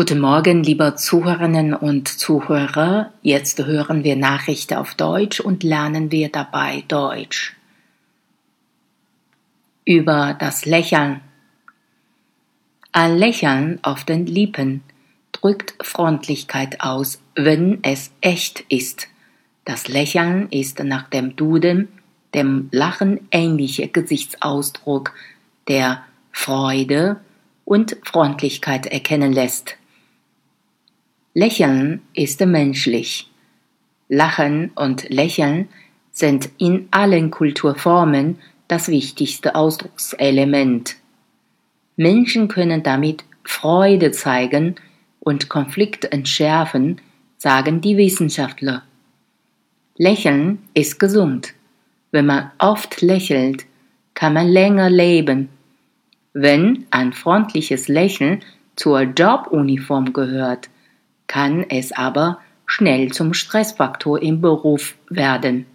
Guten Morgen, liebe Zuhörerinnen und Zuhörer. Jetzt hören wir Nachrichten auf Deutsch und lernen wir dabei Deutsch. Über das Lächeln. Ein Lächeln auf den Lippen drückt Freundlichkeit aus, wenn es echt ist. Das Lächeln ist nach dem Duden dem Lachen ähnliche Gesichtsausdruck, der Freude und Freundlichkeit erkennen lässt. Lächeln ist menschlich. Lachen und Lächeln sind in allen Kulturformen das wichtigste Ausdruckselement. Menschen können damit Freude zeigen und Konflikte entschärfen, sagen die Wissenschaftler. Lächeln ist gesund. Wenn man oft lächelt, kann man länger leben. Wenn ein freundliches Lächeln zur Jobuniform gehört, kann es aber schnell zum Stressfaktor im Beruf werden.